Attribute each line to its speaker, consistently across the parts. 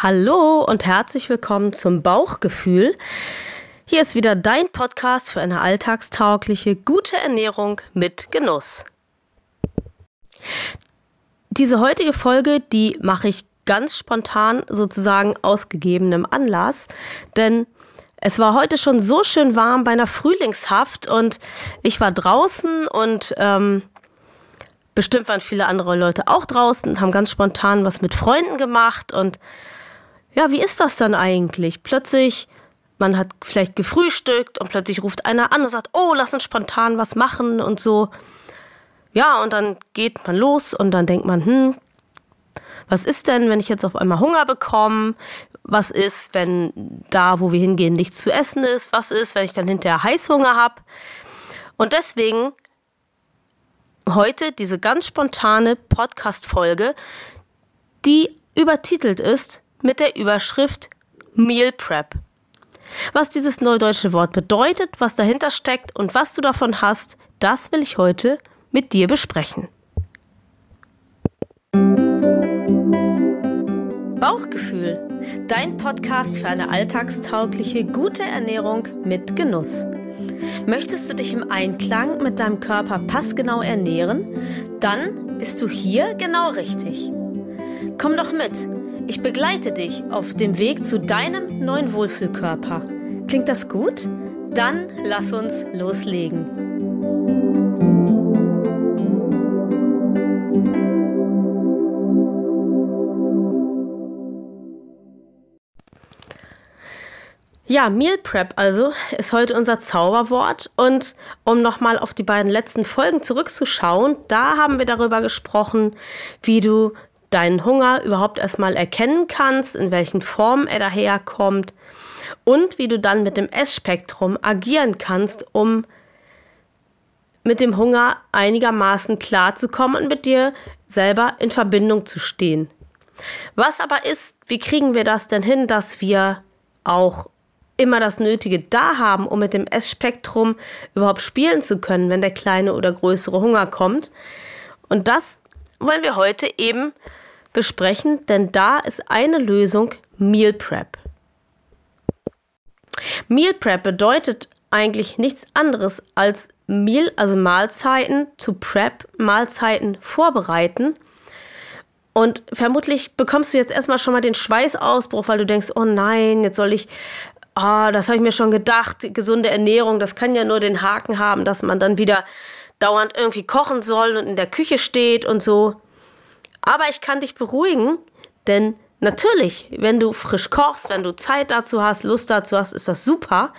Speaker 1: Hallo und herzlich willkommen zum Bauchgefühl. Hier ist wieder dein Podcast für eine alltagstaugliche, gute Ernährung mit Genuss. Diese heutige Folge, die mache ich ganz spontan sozusagen aus gegebenem Anlass, denn es war heute schon so schön warm bei einer Frühlingshaft und ich war draußen und ähm, bestimmt waren viele andere Leute auch draußen und haben ganz spontan was mit Freunden gemacht und ja, wie ist das dann eigentlich? Plötzlich, man hat vielleicht gefrühstückt und plötzlich ruft einer an und sagt, oh, lass uns spontan was machen und so. Ja, und dann geht man los und dann denkt man, hm, was ist denn, wenn ich jetzt auf einmal Hunger bekomme? Was ist, wenn da, wo wir hingehen, nichts zu essen ist? Was ist, wenn ich dann hinterher Heißhunger habe? Und deswegen heute diese ganz spontane Podcast-Folge, die übertitelt ist mit der Überschrift Meal Prep. Was dieses neudeutsche Wort bedeutet, was dahinter steckt und was du davon hast, das will ich heute mit dir besprechen. Bauchgefühl, dein Podcast für eine alltagstaugliche, gute Ernährung mit Genuss. Möchtest du dich im Einklang mit deinem Körper passgenau ernähren? Dann bist du hier genau richtig. Komm doch mit ich begleite dich auf dem Weg zu deinem neuen Wohlfühlkörper. Klingt das gut? Dann lass uns loslegen. Ja, Meal Prep also ist heute unser Zauberwort. Und um nochmal auf die beiden letzten Folgen zurückzuschauen, da haben wir darüber gesprochen, wie du deinen Hunger überhaupt erstmal erkennen kannst, in welchen Formen er daherkommt und wie du dann mit dem Essspektrum agieren kannst, um mit dem Hunger einigermaßen klarzukommen und mit dir selber in Verbindung zu stehen. Was aber ist, wie kriegen wir das denn hin, dass wir auch immer das Nötige da haben, um mit dem Essspektrum überhaupt spielen zu können, wenn der kleine oder größere Hunger kommt? Und das wollen wir heute eben besprechen, denn da ist eine Lösung Meal Prep. Meal Prep bedeutet eigentlich nichts anderes als Meal, also Mahlzeiten zu Prep, Mahlzeiten vorbereiten. Und vermutlich bekommst du jetzt erstmal schon mal den Schweißausbruch, weil du denkst, oh nein, jetzt soll ich, ah, das habe ich mir schon gedacht, gesunde Ernährung, das kann ja nur den Haken haben, dass man dann wieder dauernd irgendwie kochen soll und in der Küche steht und so. Aber ich kann dich beruhigen, denn natürlich, wenn du frisch kochst, wenn du Zeit dazu hast, Lust dazu hast, ist das super.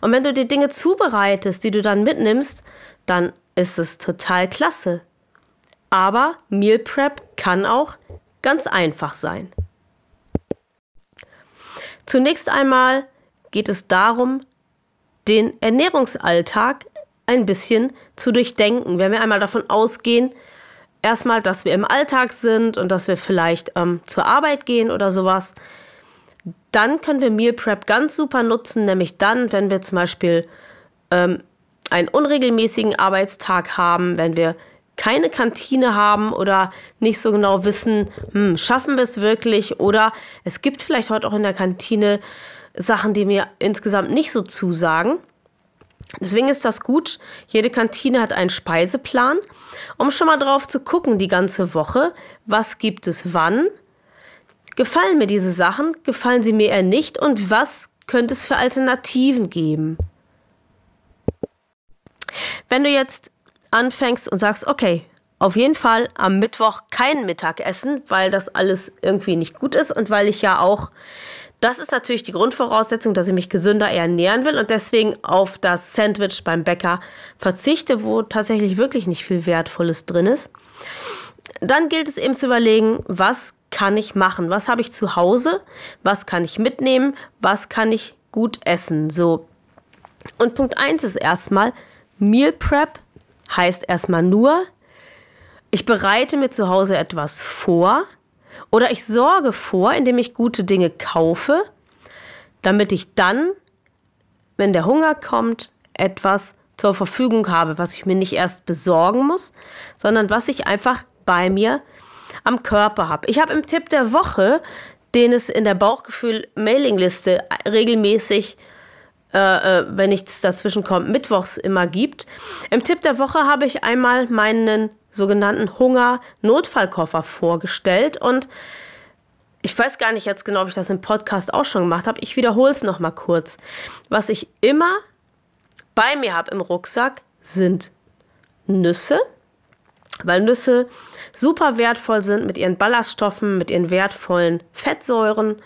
Speaker 1: Und wenn du die Dinge zubereitest, die du dann mitnimmst, dann ist es total klasse. Aber Meal Prep kann auch ganz einfach sein. Zunächst einmal geht es darum, den Ernährungsalltag ein bisschen zu durchdenken. Wenn wir einmal davon ausgehen, erstmal, dass wir im Alltag sind und dass wir vielleicht ähm, zur Arbeit gehen oder sowas. Dann können wir Meal Prep ganz super nutzen, nämlich dann, wenn wir zum Beispiel ähm, einen unregelmäßigen Arbeitstag haben, wenn wir keine Kantine haben oder nicht so genau wissen, hm, schaffen wir es wirklich oder es gibt vielleicht heute auch in der Kantine Sachen, die mir insgesamt nicht so zusagen. Deswegen ist das gut. Jede Kantine hat einen Speiseplan, um schon mal drauf zu gucken die ganze Woche, was gibt es wann. Gefallen mir diese Sachen, gefallen sie mir eher nicht und was könnte es für Alternativen geben? Wenn du jetzt anfängst und sagst, okay, auf jeden Fall am Mittwoch kein Mittagessen, weil das alles irgendwie nicht gut ist und weil ich ja auch das ist natürlich die Grundvoraussetzung, dass ich mich gesünder ernähren will und deswegen auf das Sandwich beim Bäcker verzichte, wo tatsächlich wirklich nicht viel Wertvolles drin ist. Dann gilt es eben zu überlegen, was kann ich machen? Was habe ich zu Hause? Was kann ich mitnehmen? Was kann ich gut essen? So. Und Punkt 1 ist erstmal, Meal Prep heißt erstmal nur, ich bereite mir zu Hause etwas vor, oder ich sorge vor, indem ich gute Dinge kaufe, damit ich dann, wenn der Hunger kommt, etwas zur Verfügung habe, was ich mir nicht erst besorgen muss, sondern was ich einfach bei mir am Körper habe. Ich habe im Tipp der Woche den es in der Bauchgefühl-Mailingliste regelmäßig, äh, äh wenn nichts dazwischen kommt, mittwochs immer gibt. Im Tipp der Woche habe ich einmal meinen sogenannten Hunger-Notfallkoffer vorgestellt und ich weiß gar nicht jetzt genau, ob ich das im Podcast auch schon gemacht habe. Ich wiederhole es nochmal kurz. Was ich immer bei mir habe im Rucksack sind Nüsse, weil Nüsse super wertvoll sind mit ihren Ballaststoffen, mit ihren wertvollen Fettsäuren.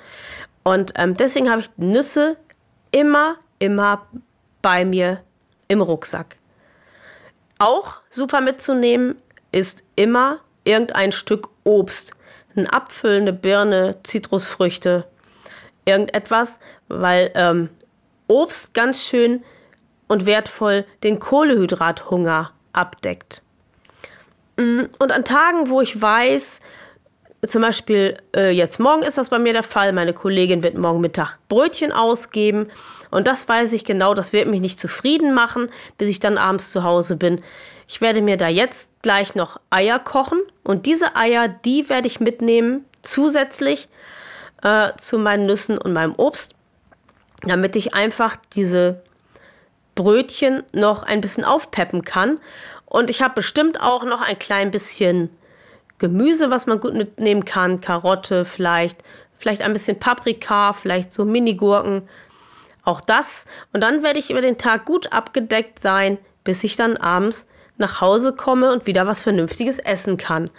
Speaker 1: Und ähm, deswegen habe ich Nüsse immer, immer bei mir im Rucksack. Auch super mitzunehmen ist immer irgendein Stück Obst. Ein Apfel, eine Birne, Zitrusfrüchte, irgendetwas, weil ähm, Obst ganz schön und wertvoll den Kohlehydrathunger abdeckt. Mm, und an Tagen, wo ich weiß, zum Beispiel äh, jetzt morgen ist das bei mir der Fall, meine Kollegin wird morgen Mittag Brötchen ausgeben und das weiß ich genau, das wird mich nicht zufrieden machen, bis ich dann abends zu Hause bin. Ich werde mir da jetzt gleich noch Eier kochen und diese Eier, die werde ich mitnehmen zusätzlich äh, zu meinen Nüssen und meinem Obst, damit ich einfach diese Brötchen noch ein bisschen aufpeppen kann. Und ich habe bestimmt auch noch ein klein bisschen Gemüse, was man gut mitnehmen kann. Karotte vielleicht, vielleicht ein bisschen Paprika, vielleicht so Minigurken. Auch das. Und dann werde ich über den Tag gut abgedeckt sein, bis ich dann abends nach Hause komme und wieder was Vernünftiges essen kann.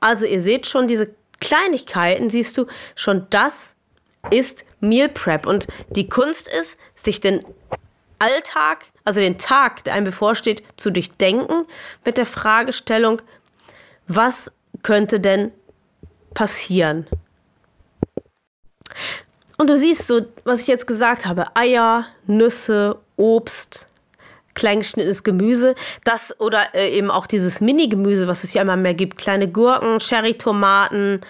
Speaker 1: Also ihr seht schon, diese Kleinigkeiten, siehst du, schon das ist Meal Prep. Und die Kunst ist, sich den Alltag, also den Tag, der einem bevorsteht, zu durchdenken mit der Fragestellung, was könnte denn passieren? Und du siehst so, was ich jetzt gesagt habe, Eier, Nüsse, Obst, kleingeschnittenes Gemüse, das oder äh, eben auch dieses Mini-Gemüse, was es ja immer mehr gibt, kleine Gurken, Cherry-Tomaten,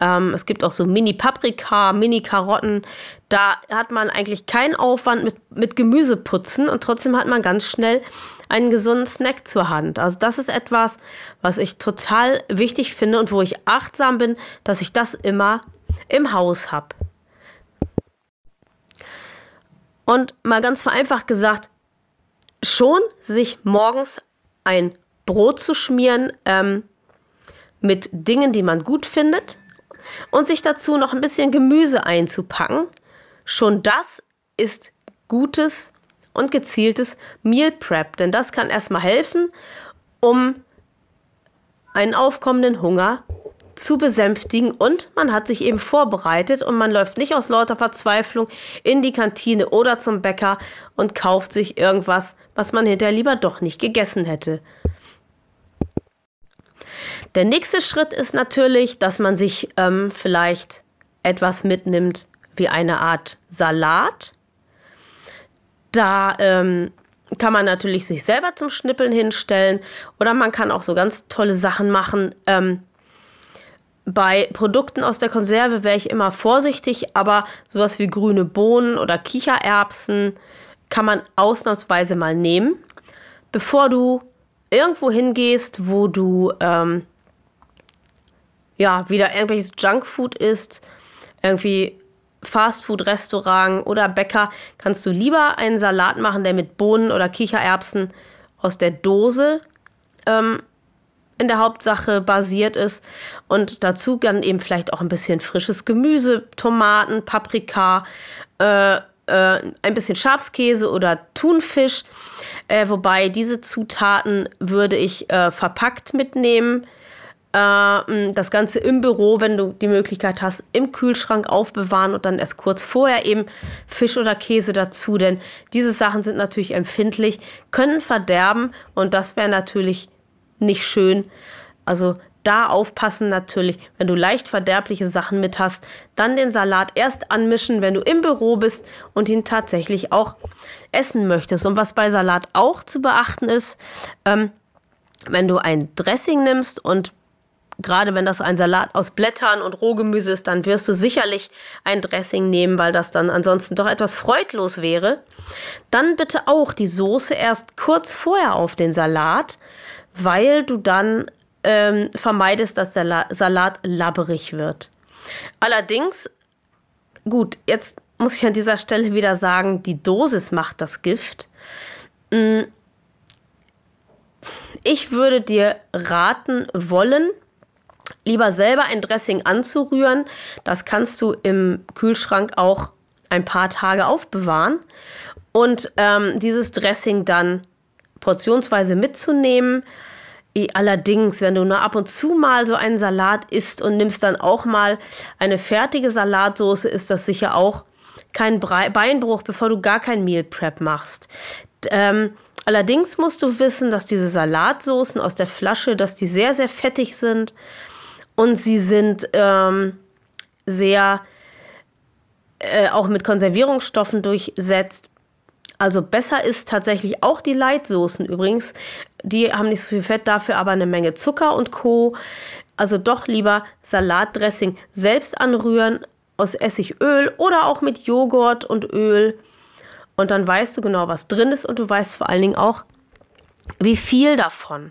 Speaker 1: ähm, es gibt auch so Mini-Paprika, Mini-Karotten. Da hat man eigentlich keinen Aufwand mit, mit Gemüseputzen und trotzdem hat man ganz schnell einen gesunden Snack zur Hand. Also das ist etwas, was ich total wichtig finde und wo ich achtsam bin, dass ich das immer im Haus habe. Und mal ganz vereinfacht gesagt, schon sich morgens ein Brot zu schmieren ähm, mit Dingen, die man gut findet, und sich dazu noch ein bisschen Gemüse einzupacken. Schon das ist gutes und gezieltes Meal Prep, denn das kann erstmal helfen, um einen aufkommenden Hunger zu besänftigen und man hat sich eben vorbereitet und man läuft nicht aus lauter Verzweiflung in die Kantine oder zum Bäcker und kauft sich irgendwas, was man hinterher lieber doch nicht gegessen hätte. Der nächste Schritt ist natürlich, dass man sich ähm, vielleicht etwas mitnimmt wie eine Art Salat. Da ähm, kann man natürlich sich selber zum Schnippeln hinstellen oder man kann auch so ganz tolle Sachen machen. Ähm, bei Produkten aus der Konserve wäre ich immer vorsichtig, aber sowas wie grüne Bohnen oder Kichererbsen kann man ausnahmsweise mal nehmen, bevor du irgendwo hingehst, wo du ähm, ja, wieder irgendwelches Junkfood isst, irgendwie Fastfood-Restaurant oder Bäcker, kannst du lieber einen Salat machen, der mit Bohnen oder Kichererbsen aus der Dose ähm, in der Hauptsache basiert ist. Und dazu dann eben vielleicht auch ein bisschen frisches Gemüse, Tomaten, Paprika, äh, äh, ein bisschen Schafskäse oder Thunfisch. Äh, wobei diese Zutaten würde ich äh, verpackt mitnehmen äh, das Ganze im Büro, wenn du die Möglichkeit hast, im Kühlschrank aufbewahren und dann erst kurz vorher eben Fisch oder Käse dazu. Denn diese Sachen sind natürlich empfindlich, können verderben und das wäre natürlich nicht schön. Also da aufpassen natürlich, wenn du leicht verderbliche Sachen mit hast, dann den Salat erst anmischen, wenn du im Büro bist und ihn tatsächlich auch essen möchtest. Und was bei Salat auch zu beachten ist, ähm, wenn du ein Dressing nimmst und gerade wenn das ein Salat aus Blättern und Rohgemüse ist, dann wirst du sicherlich ein Dressing nehmen, weil das dann ansonsten doch etwas freudlos wäre. Dann bitte auch die Soße erst kurz vorher auf den Salat, weil du dann ähm, vermeidest, dass der La Salat labberig wird. Allerdings gut, jetzt muss ich an dieser Stelle wieder sagen, die Dosis macht das Gift. Mm. Ich würde dir raten wollen, lieber selber ein Dressing anzurühren. Das kannst du im Kühlschrank auch ein paar Tage aufbewahren. Und ähm, dieses Dressing dann portionsweise mitzunehmen. Allerdings, wenn du nur ab und zu mal so einen Salat isst und nimmst dann auch mal eine fertige Salatsoße, ist das sicher auch kein Beinbruch, bevor du gar kein Meal Prep machst. Ähm, allerdings musst du wissen, dass diese Salatsoßen aus der Flasche, dass die sehr, sehr fettig sind und sie sind ähm, sehr äh, auch mit Konservierungsstoffen durchsetzt. Also besser ist tatsächlich auch die Leitsoßen übrigens. Die haben nicht so viel Fett, dafür aber eine Menge Zucker und Co. Also doch lieber Salatdressing selbst anrühren aus Essigöl oder auch mit Joghurt und Öl. Und dann weißt du genau, was drin ist und du weißt vor allen Dingen auch, wie viel davon.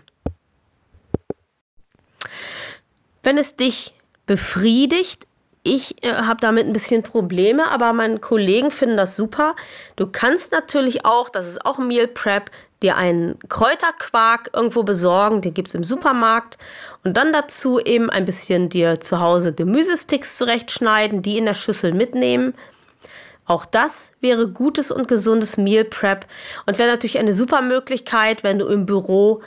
Speaker 1: Wenn es dich befriedigt, ich äh, habe damit ein bisschen Probleme, aber meine Kollegen finden das super. Du kannst natürlich auch, das ist auch Meal Prep, dir einen Kräuterquark irgendwo besorgen, den gibt es im Supermarkt. Und dann dazu eben ein bisschen dir zu Hause Gemüsesticks zurechtschneiden, die in der Schüssel mitnehmen. Auch das wäre gutes und gesundes Meal Prep und wäre natürlich eine super Möglichkeit, wenn du im Büro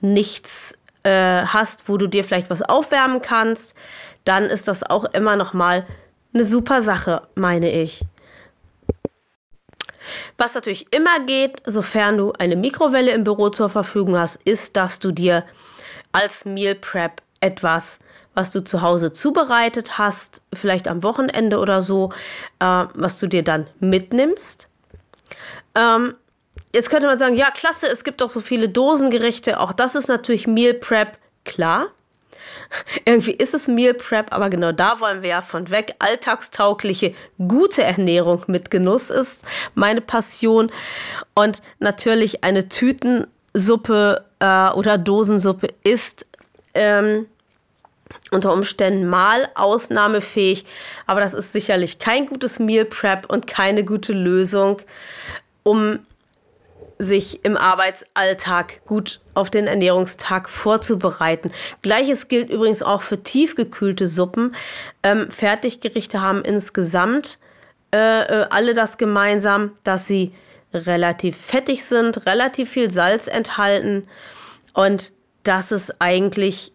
Speaker 1: nichts äh, hast, wo du dir vielleicht was aufwärmen kannst, dann ist das auch immer noch mal eine super Sache, meine ich. Was natürlich immer geht, sofern du eine Mikrowelle im Büro zur Verfügung hast, ist, dass du dir als Meal Prep etwas, was du zu Hause zubereitet hast, vielleicht am Wochenende oder so, äh, was du dir dann mitnimmst. Ähm, Jetzt könnte man sagen, ja, klasse, es gibt doch so viele Dosengerichte. Auch das ist natürlich Meal Prep, klar. Irgendwie ist es Meal Prep, aber genau da wollen wir ja von weg. Alltagstaugliche, gute Ernährung mit Genuss ist meine Passion. Und natürlich eine Tütensuppe äh, oder Dosensuppe ist ähm, unter Umständen mal ausnahmefähig, aber das ist sicherlich kein gutes Meal Prep und keine gute Lösung, um sich im Arbeitsalltag gut auf den Ernährungstag vorzubereiten. Gleiches gilt übrigens auch für tiefgekühlte Suppen. Ähm, Fertiggerichte haben insgesamt äh, äh, alle das gemeinsam, dass sie relativ fettig sind, relativ viel Salz enthalten und das ist eigentlich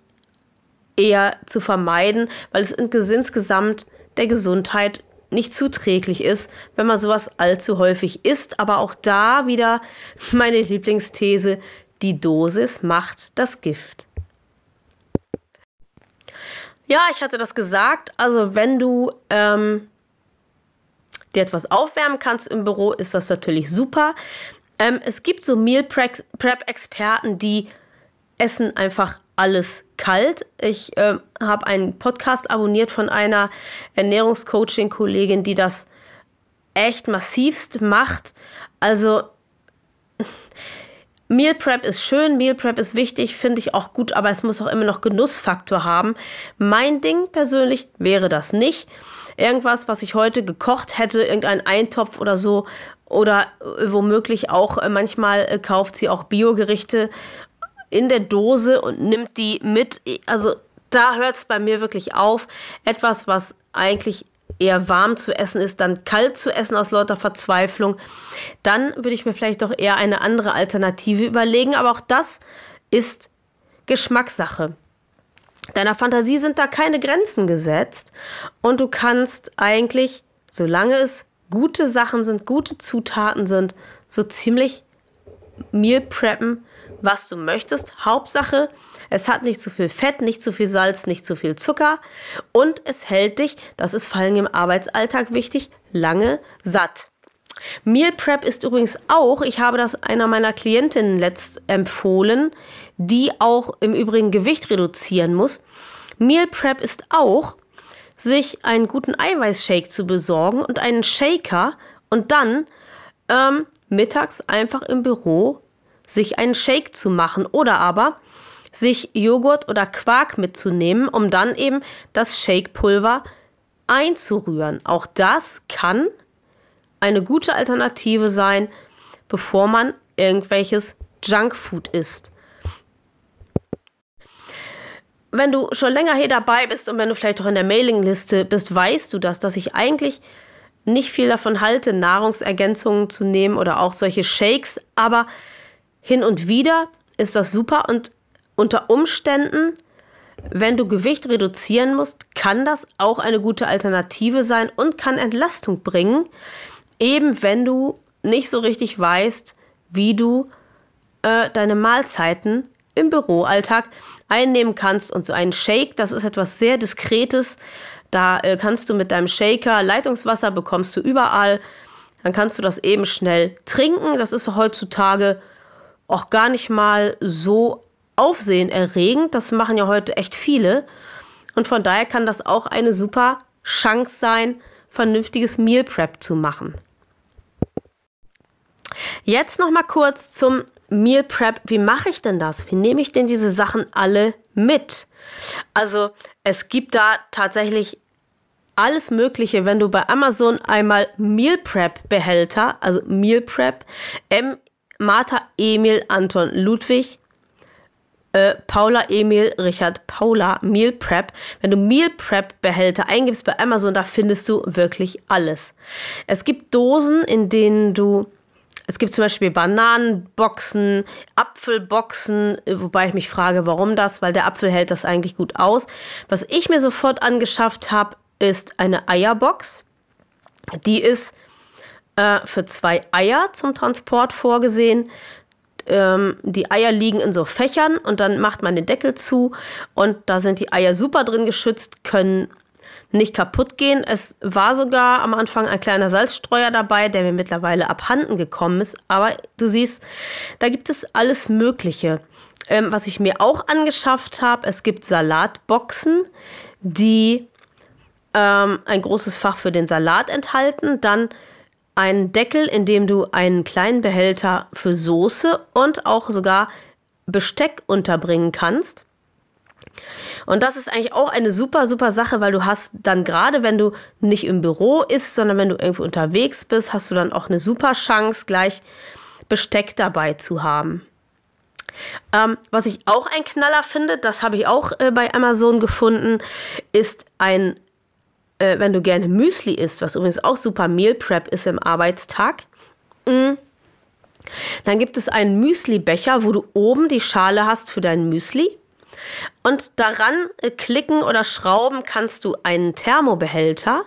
Speaker 1: eher zu vermeiden, weil es insgesamt der Gesundheit nicht zuträglich ist, wenn man sowas allzu häufig isst. Aber auch da wieder meine Lieblingsthese, die Dosis macht das Gift. Ja, ich hatte das gesagt. Also wenn du ähm, dir etwas aufwärmen kannst im Büro, ist das natürlich super. Ähm, es gibt so Meal Prep-Experten, die essen einfach alles kalt. Ich äh, habe einen Podcast abonniert von einer Ernährungscoaching-Kollegin, die das echt massivst macht. Also Meal Prep ist schön, Meal Prep ist wichtig, finde ich auch gut, aber es muss auch immer noch Genussfaktor haben. Mein Ding persönlich wäre das nicht. Irgendwas, was ich heute gekocht hätte, irgendein Eintopf oder so, oder äh, womöglich auch äh, manchmal äh, kauft sie auch Biogerichte in der Dose und nimmt die mit. Also da hört es bei mir wirklich auf. Etwas, was eigentlich eher warm zu essen ist, dann kalt zu essen aus lauter Verzweiflung, dann würde ich mir vielleicht doch eher eine andere Alternative überlegen. Aber auch das ist Geschmackssache. Deiner Fantasie sind da keine Grenzen gesetzt und du kannst eigentlich, solange es gute Sachen sind, gute Zutaten sind, so ziemlich Meal preppen, was du möchtest. Hauptsache, es hat nicht zu viel Fett, nicht zu viel Salz, nicht zu viel Zucker und es hält dich, das ist vor allem im Arbeitsalltag wichtig, lange satt. Meal Prep ist übrigens auch, ich habe das einer meiner Klientinnen letzt empfohlen, die auch im Übrigen Gewicht reduzieren muss. Meal Prep ist auch, sich einen guten Eiweißshake zu besorgen und einen Shaker und dann ähm, mittags einfach im Büro sich einen Shake zu machen oder aber sich Joghurt oder Quark mitzunehmen, um dann eben das Shake-Pulver einzurühren. Auch das kann eine gute Alternative sein, bevor man irgendwelches Junkfood isst. Wenn du schon länger hier dabei bist und wenn du vielleicht auch in der Mailingliste bist, weißt du das, dass ich eigentlich nicht viel davon halte, Nahrungsergänzungen zu nehmen oder auch solche Shakes, aber hin und wieder ist das super und unter Umständen, wenn du Gewicht reduzieren musst, kann das auch eine gute Alternative sein und kann Entlastung bringen, eben wenn du nicht so richtig weißt, wie du äh, deine Mahlzeiten im Büroalltag einnehmen kannst. Und so ein Shake, das ist etwas sehr Diskretes. Da äh, kannst du mit deinem Shaker, Leitungswasser bekommst du überall. Dann kannst du das eben schnell trinken. Das ist heutzutage auch gar nicht mal so aufsehenerregend. Das machen ja heute echt viele. Und von daher kann das auch eine super Chance sein, vernünftiges Meal Prep zu machen. Jetzt noch mal kurz zum Meal Prep. Wie mache ich denn das? Wie nehme ich denn diese Sachen alle mit? Also, es gibt da tatsächlich alles Mögliche, wenn du bei Amazon einmal Meal Prep Behälter, also Meal Prep, M Martha Emil Anton Ludwig äh, Paula Emil Richard Paula Meal Prep. Wenn du Meal Prep Behälter eingibst bei Amazon, da findest du wirklich alles. Es gibt Dosen, in denen du es gibt zum Beispiel Bananenboxen, Apfelboxen, wobei ich mich frage, warum das, weil der Apfel hält das eigentlich gut aus. Was ich mir sofort angeschafft habe, ist eine Eierbox. Die ist äh, für zwei Eier zum Transport vorgesehen. Ähm, die Eier liegen in so Fächern und dann macht man den Deckel zu und da sind die Eier super drin geschützt, können nicht kaputt gehen. Es war sogar am Anfang ein kleiner Salzstreuer dabei, der mir mittlerweile abhanden gekommen ist. Aber du siehst, da gibt es alles Mögliche. Ähm, was ich mir auch angeschafft habe, es gibt Salatboxen, die ähm, ein großes Fach für den Salat enthalten. Dann einen Deckel, in dem du einen kleinen Behälter für Soße und auch sogar Besteck unterbringen kannst. Und das ist eigentlich auch eine super, super Sache, weil du hast dann gerade, wenn du nicht im Büro isst, sondern wenn du irgendwo unterwegs bist, hast du dann auch eine super Chance, gleich Besteck dabei zu haben. Ähm, was ich auch ein Knaller finde, das habe ich auch äh, bei Amazon gefunden, ist ein äh, wenn du gerne Müsli isst, was übrigens auch super Meal Prep ist im Arbeitstag, mh, mm, dann gibt es einen Müsli-Becher, wo du oben die Schale hast für dein Müsli. Und daran äh, klicken oder schrauben kannst du einen Thermobehälter.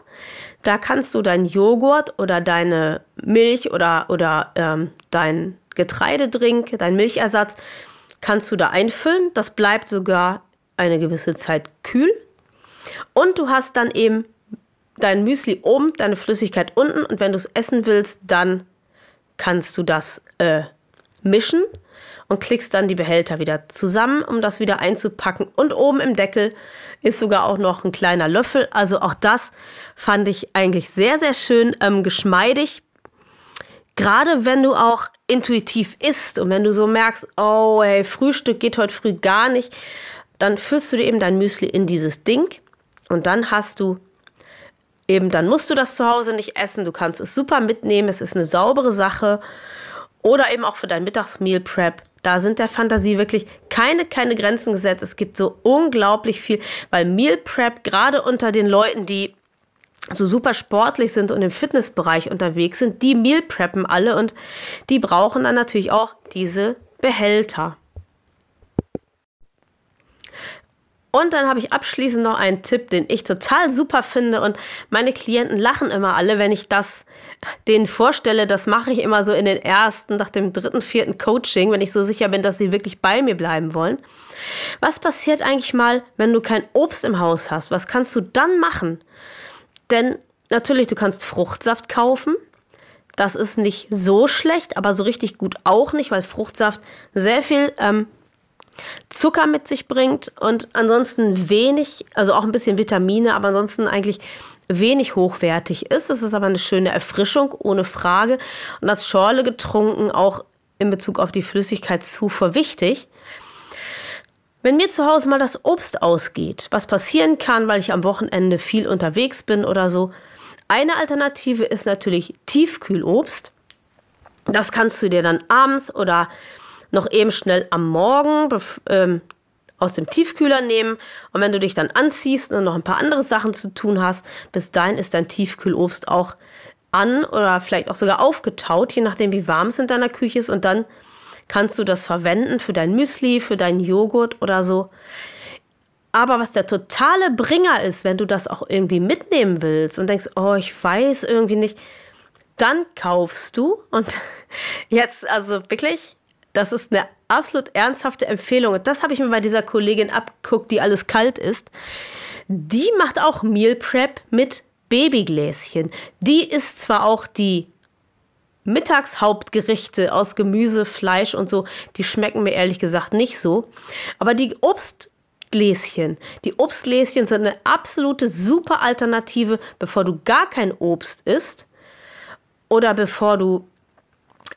Speaker 1: Da kannst du dein Joghurt oder deine Milch oder, oder ähm, dein Getreidedrink, dein Milchersatz, kannst du da einfüllen. Das bleibt sogar eine gewisse Zeit kühl. Und du hast dann eben dein Müsli oben, deine Flüssigkeit unten und wenn du es essen willst, dann kannst du das äh, mischen und klickst dann die Behälter wieder zusammen, um das wieder einzupacken. Und oben im Deckel ist sogar auch noch ein kleiner Löffel. Also auch das fand ich eigentlich sehr, sehr schön ähm, geschmeidig. Gerade wenn du auch intuitiv isst und wenn du so merkst, oh, hey, Frühstück geht heute früh gar nicht, dann füllst du dir eben dein Müsli in dieses Ding und dann hast du eben, dann musst du das zu Hause nicht essen. Du kannst es super mitnehmen. Es ist eine saubere Sache. Oder eben auch für dein Mittagsmeal Prep. Da sind der Fantasie wirklich keine, keine Grenzen gesetzt. Es gibt so unglaublich viel, weil Meal Prep gerade unter den Leuten, die so super sportlich sind und im Fitnessbereich unterwegs sind, die Meal preppen alle und die brauchen dann natürlich auch diese Behälter. Und dann habe ich abschließend noch einen Tipp, den ich total super finde. Und meine Klienten lachen immer alle, wenn ich das denen vorstelle. Das mache ich immer so in den ersten, nach dem dritten, vierten Coaching, wenn ich so sicher bin, dass sie wirklich bei mir bleiben wollen. Was passiert eigentlich mal, wenn du kein Obst im Haus hast? Was kannst du dann machen? Denn natürlich, du kannst Fruchtsaft kaufen. Das ist nicht so schlecht, aber so richtig gut auch nicht, weil Fruchtsaft sehr viel ähm, Zucker mit sich bringt und ansonsten wenig, also auch ein bisschen Vitamine, aber ansonsten eigentlich wenig hochwertig ist. Es ist aber eine schöne Erfrischung, ohne Frage. Und als Schorle getrunken auch in Bezug auf die Flüssigkeitszufuhr wichtig. Wenn mir zu Hause mal das Obst ausgeht, was passieren kann, weil ich am Wochenende viel unterwegs bin oder so, eine Alternative ist natürlich Tiefkühlobst. Das kannst du dir dann abends oder noch eben schnell am Morgen ähm, aus dem Tiefkühler nehmen. Und wenn du dich dann anziehst und noch ein paar andere Sachen zu tun hast, bis dahin ist dein Tiefkühlobst auch an oder vielleicht auch sogar aufgetaut, je nachdem wie warm es in deiner Küche ist. Und dann kannst du das verwenden für dein Müsli, für deinen Joghurt oder so. Aber was der totale Bringer ist, wenn du das auch irgendwie mitnehmen willst und denkst, oh, ich weiß irgendwie nicht, dann kaufst du und jetzt also wirklich, das ist eine absolut ernsthafte Empfehlung und das habe ich mir bei dieser Kollegin abgeguckt, die alles kalt ist. Die macht auch Meal Prep mit Babygläschen. Die ist zwar auch die Mittagshauptgerichte aus Gemüse, Fleisch und so, die schmecken mir ehrlich gesagt nicht so, aber die Obst Obstgläschen. Die Obstgläschen sind eine absolute super Alternative, bevor du gar kein Obst isst oder bevor du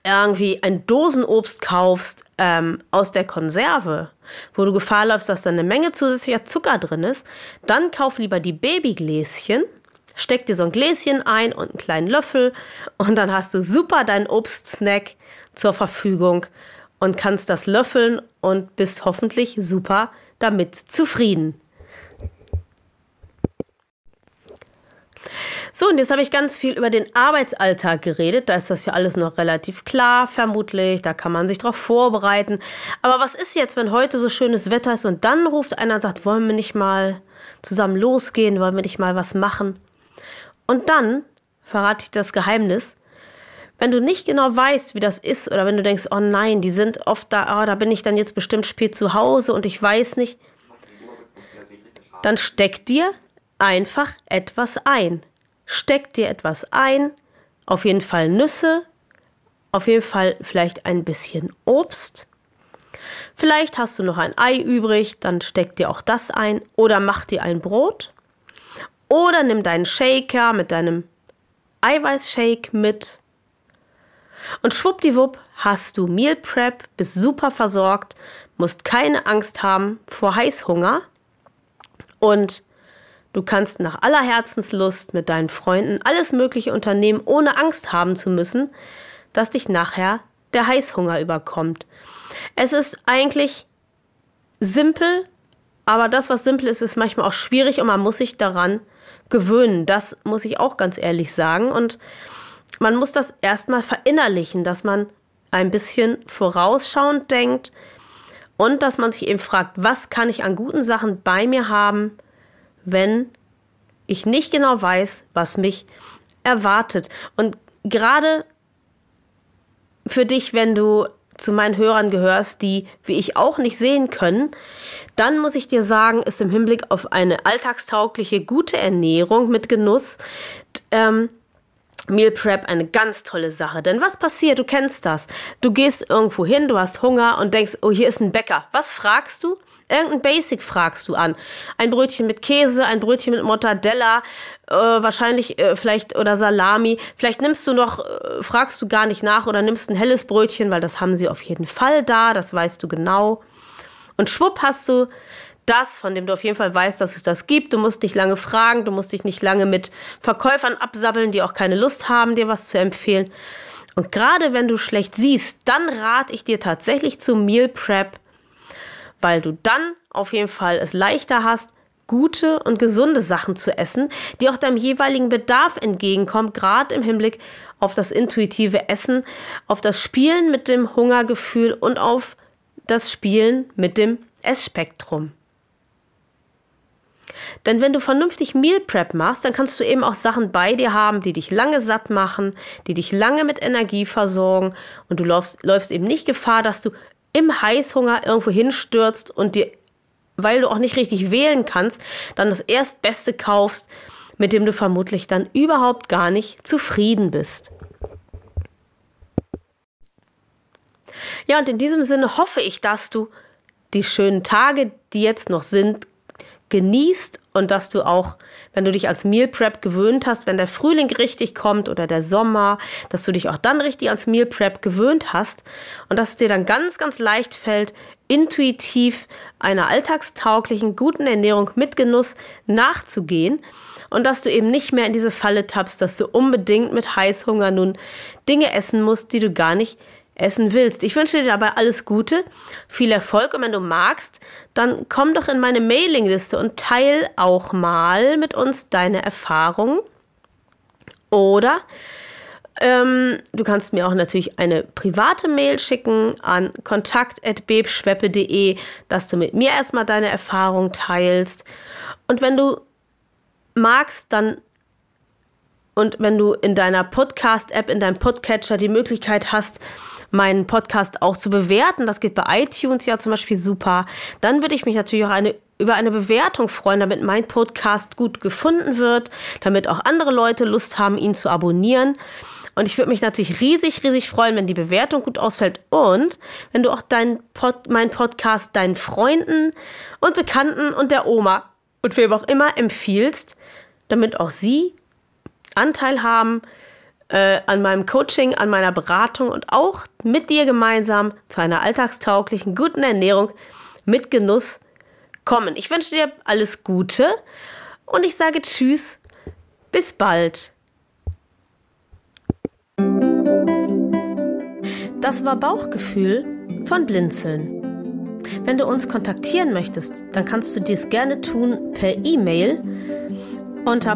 Speaker 1: irgendwie ein Dosenobst kaufst ähm, aus der Konserve, wo du Gefahr läufst, dass da eine Menge zusätzlicher Zucker drin ist, dann kauf lieber die Babygläschen, steck dir so ein Gläschen ein und einen kleinen Löffel und dann hast du super deinen Obstsnack zur Verfügung und kannst das löffeln und bist hoffentlich super damit zufrieden. So, und jetzt habe ich ganz viel über den Arbeitsalltag geredet. Da ist das ja alles noch relativ klar, vermutlich. Da kann man sich darauf vorbereiten. Aber was ist jetzt, wenn heute so schönes Wetter ist und dann ruft einer und sagt, wollen wir nicht mal zusammen losgehen? Wollen wir nicht mal was machen? Und dann verrate ich das Geheimnis. Wenn du nicht genau weißt, wie das ist, oder wenn du denkst, oh nein, die sind oft da, oh, da bin ich dann jetzt bestimmt spät zu Hause und ich weiß nicht, dann steck dir einfach etwas ein. Steck dir etwas ein, auf jeden Fall Nüsse, auf jeden Fall vielleicht ein bisschen Obst. Vielleicht hast du noch ein Ei übrig, dann steck dir auch das ein oder mach dir ein Brot. Oder nimm deinen Shaker mit deinem Eiweißshake mit und schwuppdiwupp hast du Meal Prep, bist super versorgt, musst keine Angst haben vor Heißhunger und du kannst nach aller Herzenslust mit deinen Freunden alles Mögliche unternehmen, ohne Angst haben zu müssen, dass dich nachher der Heißhunger überkommt. Es ist eigentlich simpel, aber das, was simpel ist, ist manchmal auch schwierig und man muss sich daran gewöhnen. Das muss ich auch ganz ehrlich sagen. Und man muss das erstmal verinnerlichen, dass man ein bisschen vorausschauend denkt und dass man sich eben fragt, was kann ich an guten Sachen bei mir haben, wenn ich nicht genau weiß, was mich erwartet. Und gerade für dich, wenn du zu meinen Hörern gehörst, die wie ich auch nicht sehen können, dann muss ich dir sagen, ist im Hinblick auf eine alltagstaugliche, gute Ernährung mit Genuss ähm, Meal Prep eine ganz tolle Sache. Denn was passiert? Du kennst das. Du gehst irgendwo hin, du hast Hunger und denkst, oh, hier ist ein Bäcker. Was fragst du? Irgendein Basic fragst du an. Ein Brötchen mit Käse, ein Brötchen mit Mortadella, äh, wahrscheinlich äh, vielleicht oder Salami. Vielleicht nimmst du noch, äh, fragst du gar nicht nach oder nimmst ein helles Brötchen, weil das haben sie auf jeden Fall da, das weißt du genau. Und schwupp hast du das, von dem du auf jeden Fall weißt, dass es das gibt. Du musst nicht lange fragen, du musst dich nicht lange mit Verkäufern absabbeln, die auch keine Lust haben, dir was zu empfehlen. Und gerade wenn du schlecht siehst, dann rate ich dir tatsächlich zu Meal Prep, weil du dann auf jeden Fall es leichter hast, gute und gesunde Sachen zu essen, die auch deinem jeweiligen Bedarf entgegenkommen, gerade im Hinblick auf das intuitive Essen, auf das Spielen mit dem Hungergefühl und auf das Spielen mit dem Essspektrum. Denn wenn du vernünftig Meal Prep machst, dann kannst du eben auch Sachen bei dir haben, die dich lange satt machen, die dich lange mit Energie versorgen und du läufst, läufst eben nicht Gefahr, dass du im Heißhunger irgendwo hinstürzt und dir, weil du auch nicht richtig wählen kannst, dann das Erstbeste kaufst, mit dem du vermutlich dann überhaupt gar nicht zufrieden bist. Ja, und in diesem Sinne hoffe ich, dass du die schönen Tage, die jetzt noch sind, genießt und dass du auch, wenn du dich als Meal Prep gewöhnt hast, wenn der Frühling richtig kommt oder der Sommer, dass du dich auch dann richtig als Meal Prep gewöhnt hast und dass es dir dann ganz, ganz leicht fällt, intuitiv einer alltagstauglichen, guten Ernährung mit Genuss nachzugehen und dass du eben nicht mehr in diese Falle tappst, dass du unbedingt mit Heißhunger nun Dinge essen musst, die du gar nicht essen willst. Ich wünsche dir dabei alles Gute, viel Erfolg und wenn du magst, dann komm doch in meine Mailingliste und teil auch mal mit uns deine Erfahrungen. Oder ähm, du kannst mir auch natürlich eine private Mail schicken an kontakt.bebschweppe.de, dass du mit mir erstmal deine Erfahrung teilst. Und wenn du magst, dann und wenn du in deiner Podcast-App, in deinem Podcatcher die Möglichkeit hast, meinen Podcast auch zu bewerten, das geht bei iTunes ja zum Beispiel super, dann würde ich mich natürlich auch eine, über eine Bewertung freuen, damit mein Podcast gut gefunden wird, damit auch andere Leute Lust haben, ihn zu abonnieren. Und ich würde mich natürlich riesig, riesig freuen, wenn die Bewertung gut ausfällt und wenn du auch deinen Pod, meinen Podcast deinen Freunden und Bekannten und der Oma und wem auch immer empfiehlst, damit auch sie Anteil haben äh, an meinem Coaching, an meiner Beratung und auch mit dir gemeinsam zu einer alltagstauglichen, guten Ernährung mit Genuss kommen. Ich wünsche dir alles Gute und ich sage Tschüss, bis bald. Das war Bauchgefühl von Blinzeln. Wenn du uns kontaktieren möchtest, dann kannst du dies gerne tun per E-Mail unter